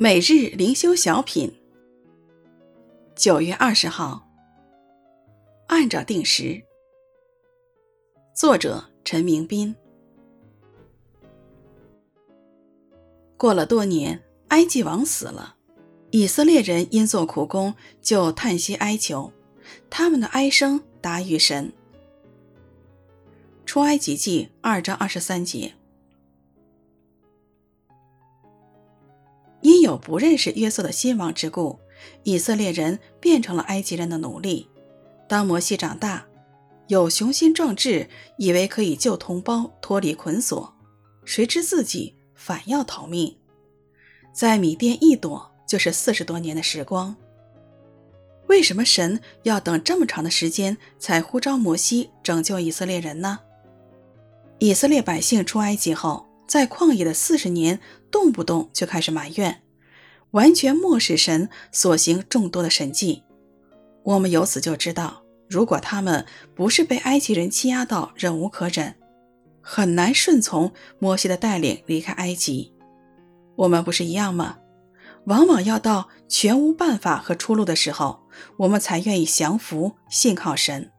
每日灵修小品，九月二十号，按照定时。作者陈明斌。过了多年，埃及王死了，以色列人因做苦工，就叹息哀求，他们的哀声达于神。出埃及记二章二十三节。有不认识约瑟的新王之故，以色列人变成了埃及人的奴隶。当摩西长大，有雄心壮志，以为可以救同胞脱离捆锁，谁知自己反要逃命，在米甸一躲就是四十多年的时光。为什么神要等这么长的时间才呼召摩西拯救以色列人呢？以色列百姓出埃及后，在旷野的四十年，动不动就开始埋怨，完全漠视神所行众多的神迹。我们由此就知道，如果他们不是被埃及人欺压到忍无可忍，很难顺从摩西的带领离开埃及。我们不是一样吗？往往要到全无办法和出路的时候，我们才愿意降服，信靠神。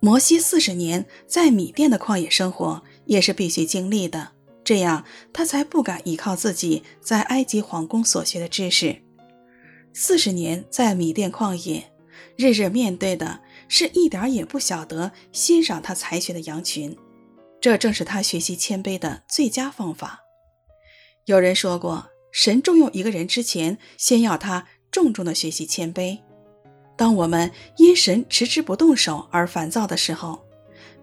摩西四十年在米甸的旷野生活。也是必须经历的，这样他才不敢依靠自己在埃及皇宫所学的知识。四十年在米甸旷野，日日面对的是一点也不晓得欣赏他才学的羊群，这正是他学习谦卑的最佳方法。有人说过，神重用一个人之前，先要他重重的学习谦卑。当我们因神迟迟不动手而烦躁的时候，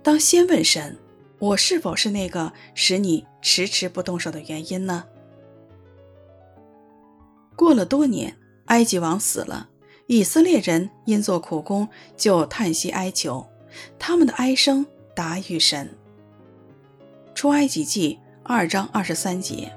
当先问神。我是否是那个使你迟迟不动手的原因呢？过了多年，埃及王死了，以色列人因做苦工就叹息哀求，他们的哀声达于神。出埃及记二章二十三节。